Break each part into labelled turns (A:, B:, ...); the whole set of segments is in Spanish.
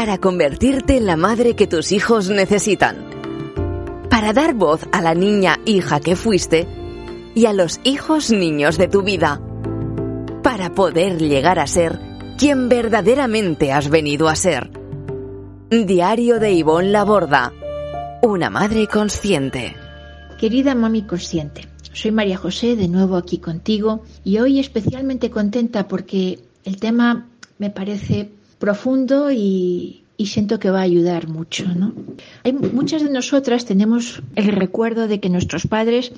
A: para convertirte en la madre que tus hijos necesitan, para dar voz a la niña hija que fuiste y a los hijos niños de tu vida, para poder llegar a ser quien verdaderamente has venido a ser. Diario de Ivonne Laborda, una madre consciente.
B: Querida mami consciente, soy María José, de nuevo aquí contigo y hoy especialmente contenta porque el tema me parece profundo y, siento que va a ayudar mucho. ¿no? Hay, muchas de nosotras tenemos el recuerdo de que nuestros padres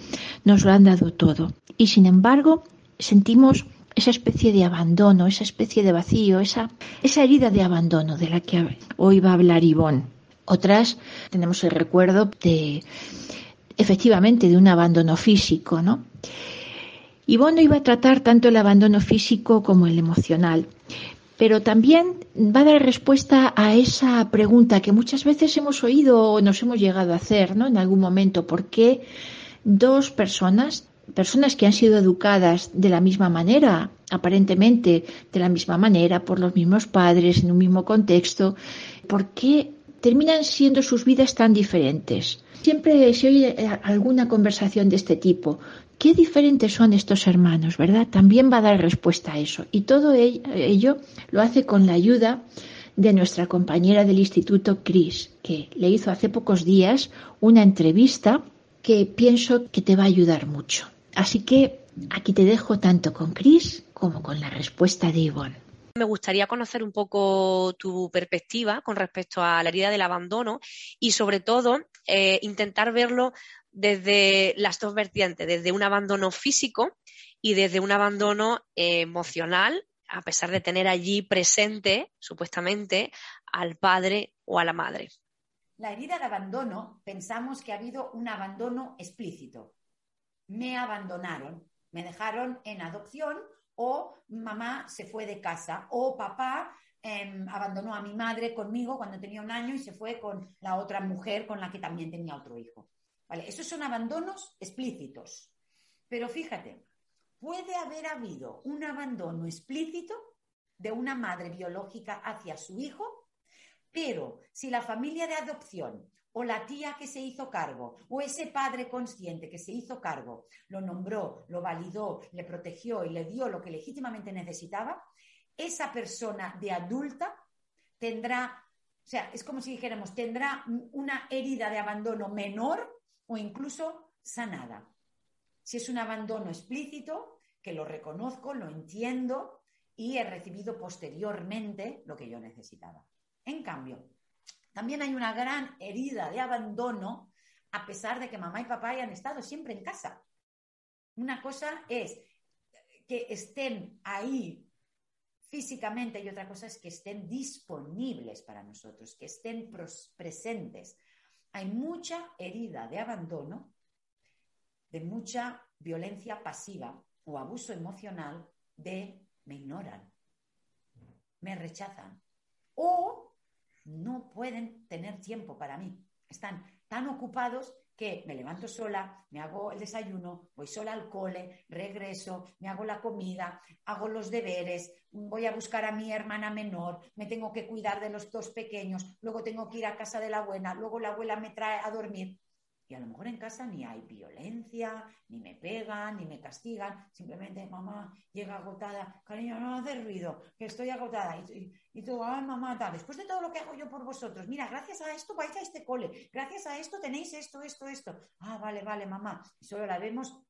B: nos lo han dado todo y sin embargo sentimos esa especie de abandono, esa especie de vacío, esa, esa herida de abandono de la que hoy va a hablar Ivonne. Otras tenemos el recuerdo de, efectivamente, de un abandono físico, ¿no? Ivonne iba a tratar tanto el abandono físico como el emocional, pero también va a dar respuesta a esa pregunta que muchas veces hemos oído o nos hemos llegado a hacer, ¿no? En algún momento, ¿por qué dos personas personas que han sido educadas de la misma manera, aparentemente de la misma manera, por los mismos padres, en un mismo contexto, ¿por qué terminan siendo sus vidas tan diferentes? Siempre se oye eh, alguna conversación de este tipo. Qué diferentes son estos hermanos, ¿verdad? También va a dar respuesta a eso. Y todo ello lo hace con la ayuda de nuestra compañera del instituto, Chris, que le hizo hace pocos días una entrevista que pienso que te va a ayudar mucho. Así que aquí te dejo tanto con Chris como con la respuesta de Yvonne.
C: Me gustaría conocer un poco tu perspectiva con respecto a la herida del abandono y sobre todo eh, intentar verlo desde las dos vertientes, desde un abandono físico y desde un abandono emocional, a pesar de tener allí presente, supuestamente, al padre o a la madre.
D: La herida de abandono, pensamos que ha habido un abandono explícito, me abandonaron, me dejaron en adopción o mamá se fue de casa o papá em, abandonó a mi madre conmigo cuando tenía un año y se fue con la otra mujer con la que también tenía otro hijo. ¿Vale? Esos son abandonos explícitos. Pero fíjate, puede haber habido un abandono explícito de una madre biológica hacia su hijo, pero si la familia de adopción o la tía que se hizo cargo, o ese padre consciente que se hizo cargo, lo nombró, lo validó, le protegió y le dio lo que legítimamente necesitaba, esa persona de adulta tendrá, o sea, es como si dijéramos, tendrá una herida de abandono menor o incluso sanada. Si es un abandono explícito, que lo reconozco, lo entiendo y he recibido posteriormente lo que yo necesitaba. En cambio, también hay una gran herida de abandono a pesar de que mamá y papá hayan estado siempre en casa. Una cosa es que estén ahí físicamente y otra cosa es que estén disponibles para nosotros, que estén presentes. Hay mucha herida de abandono, de mucha violencia pasiva o abuso emocional de me ignoran, me rechazan o no pueden tener tiempo para mí. Están tan ocupados que me levanto sola, me hago el desayuno, voy sola al cole, regreso, me hago la comida, hago los deberes, voy a buscar a mi hermana menor, me tengo que cuidar de los dos pequeños, luego tengo que ir a casa de la abuela, luego la abuela me trae a dormir. Y a lo mejor en casa ni hay violencia, ni me pegan, ni me castigan. Simplemente mamá llega agotada, cariño, no hace ruido, que estoy agotada. Y, y, tú, ay, mamá, tal. Después de todo lo que hago yo por vosotros, mira, gracias a esto vais a este cole, gracias a esto tenéis esto, esto, esto. Ah, vale, vale, mamá. Y solo la vemos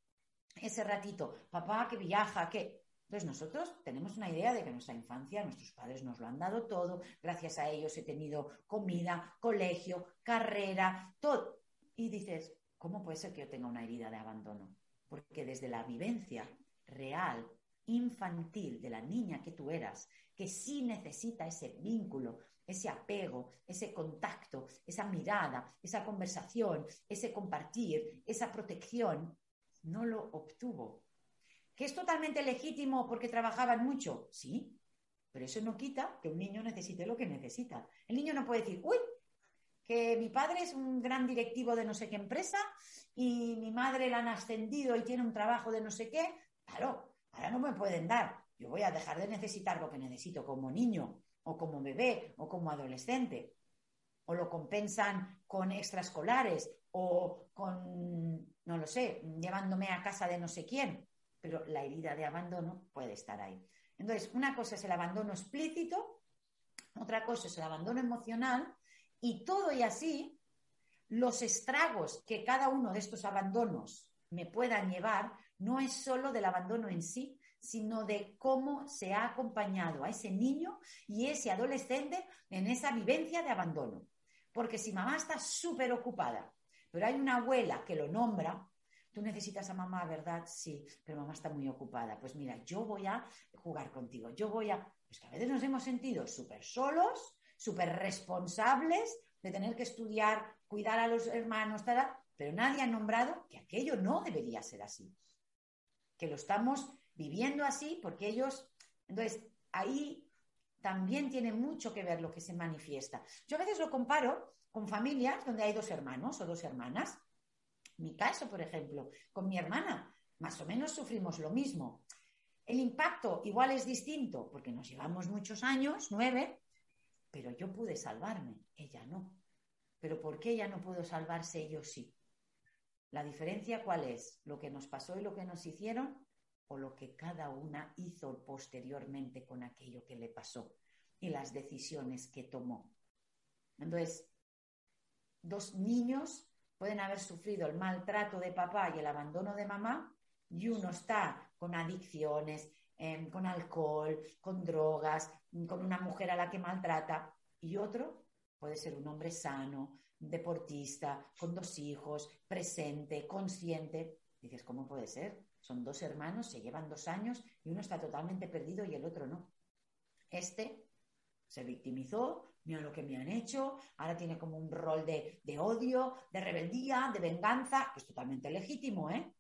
D: ese ratito. Papá que viaja, que entonces nosotros tenemos una idea de que nuestra infancia, nuestros padres nos lo han dado todo, gracias a ellos he tenido comida, colegio, carrera, todo. Y dices, ¿cómo puede ser que yo tenga una herida de abandono? Porque desde la vivencia real, infantil de la niña que tú eras, que sí necesita ese vínculo, ese apego, ese contacto, esa mirada, esa conversación, ese compartir, esa protección, no lo obtuvo. ¿Que es totalmente legítimo porque trabajaban mucho? Sí, pero eso no quita que un niño necesite lo que necesita. El niño no puede decir, uy, que mi padre es un gran directivo de no sé qué empresa y mi madre la han ascendido y tiene un trabajo de no sé qué, claro, ahora no me pueden dar. Yo voy a dejar de necesitar lo que necesito como niño o como bebé, o como adolescente. O lo compensan con extraescolares, o con, no lo sé, llevándome a casa de no sé quién. Pero la herida de abandono puede estar ahí. Entonces, una cosa es el abandono explícito, otra cosa es el abandono emocional, y todo y así, los estragos que cada uno de estos abandonos me puedan llevar no es solo del abandono en sí, sino de cómo se ha acompañado a ese niño y ese adolescente en esa vivencia de abandono. Porque si mamá está súper ocupada, pero hay una abuela que lo nombra, tú necesitas a mamá, ¿verdad? Sí, pero mamá está muy ocupada. Pues mira, yo voy a jugar contigo, yo voy a... Pues que a veces nos hemos sentido súper solos, súper responsables de tener que estudiar, cuidar a los hermanos, pero nadie ha nombrado que aquello no debería ser así. Que lo estamos viviendo así porque ellos, entonces, ahí también tiene mucho que ver lo que se manifiesta. Yo a veces lo comparo con familias donde hay dos hermanos o dos hermanas. Mi caso, por ejemplo, con mi hermana, más o menos sufrimos lo mismo. El impacto igual es distinto porque nos llevamos muchos años, nueve, pero yo pude salvarme, ella no. Pero ¿por qué ella no pudo salvarse, yo sí? La diferencia cuál es? Lo que nos pasó y lo que nos hicieron o lo que cada una hizo posteriormente con aquello que le pasó y las decisiones que tomó. Entonces, dos niños pueden haber sufrido el maltrato de papá y el abandono de mamá y uno está con adicciones, em, con alcohol, con drogas, con una mujer a la que maltrata y otro puede ser un hombre sano, deportista, con dos hijos, presente, consciente. Dices, ¿cómo puede ser? Son dos hermanos, se llevan dos años y uno está totalmente perdido y el otro no. Este se victimizó, mira lo que me han hecho, ahora tiene como un rol de, de odio, de rebeldía, de venganza, que es totalmente legítimo, ¿eh?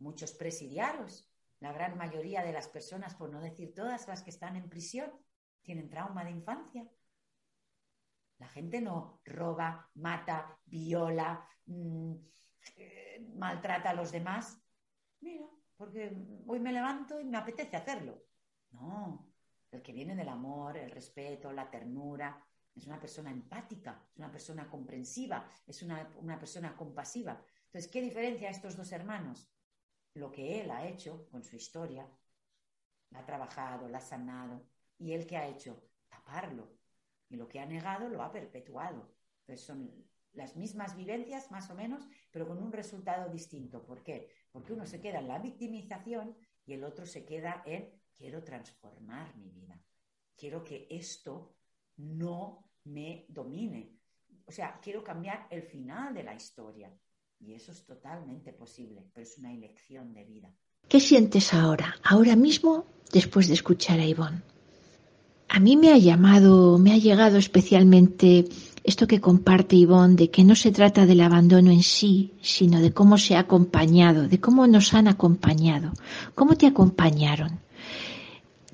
D: Muchos presidiarios, la gran mayoría de las personas, por no decir todas las que están en prisión, tienen trauma de infancia. La gente no roba, mata, viola, mmm, maltrata a los demás mira, porque hoy me levanto y me apetece hacerlo. No, el que viene del amor, el respeto, la ternura, es una persona empática, es una persona comprensiva, es una, persona compasiva. Entonces, ¿qué diferencia estos dos hermanos? Lo que él ha hecho con su historia, la ha trabajado, la ha sanado, y él que ha hecho taparlo, y lo que ha negado lo ha perpetuado. Entonces, son las mismas vivencias, más o menos, pero con un resultado distinto. ¿Por qué? Porque uno se queda en la victimización y el otro se queda en quiero transformar mi vida. Quiero que esto no me domine. O sea, quiero cambiar el final de la historia. Y eso es totalmente posible, pero es una elección de vida.
B: ¿Qué sientes ahora, ahora mismo, después de escuchar a Ivonne? A mí me ha llamado, me ha llegado especialmente esto que comparte Ivonne, de que no se trata del abandono en sí, sino de cómo se ha acompañado, de cómo nos han acompañado, cómo te acompañaron,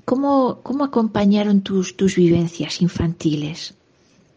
B: cómo, cómo acompañaron tus, tus vivencias infantiles.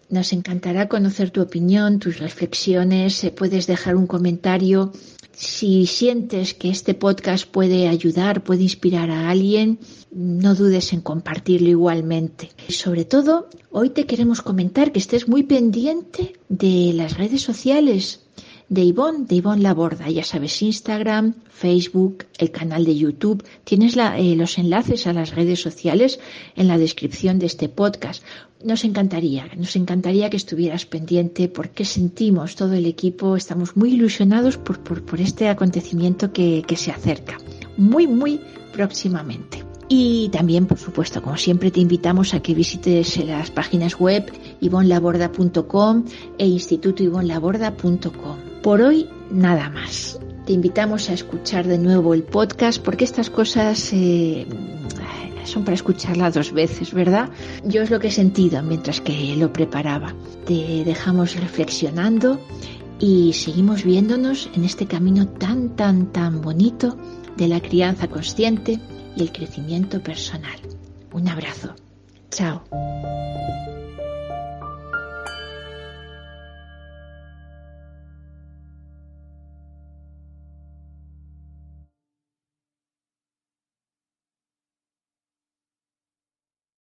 B: Nos encantará conocer tu opinión, tus reflexiones, puedes dejar un comentario. Si sientes que este podcast puede ayudar, puede inspirar a alguien, no dudes en compartirlo igualmente. Y sobre todo, hoy te queremos comentar que estés muy pendiente de las redes sociales de Ivonne, de Ivonne Laborda. Ya sabes, Instagram, Facebook, el canal de YouTube. Tienes eh, los enlaces a las redes sociales en la descripción de este podcast. Nos encantaría, nos encantaría que estuvieras pendiente porque sentimos todo el equipo, estamos muy ilusionados por, por, este acontecimiento que, que se acerca. Muy, muy próximamente. Y también, por supuesto, como siempre, te invitamos a que visites las páginas web ivonlaborda.com e institutoivonlaborda.com. Por hoy, nada más. Te invitamos a escuchar de nuevo el podcast porque estas cosas eh, son para escucharlas dos veces, ¿verdad? Yo es lo que he sentido mientras que lo preparaba. Te dejamos reflexionando y seguimos viéndonos en este camino tan, tan, tan bonito de la crianza consciente y el crecimiento personal. Un abrazo. Chao.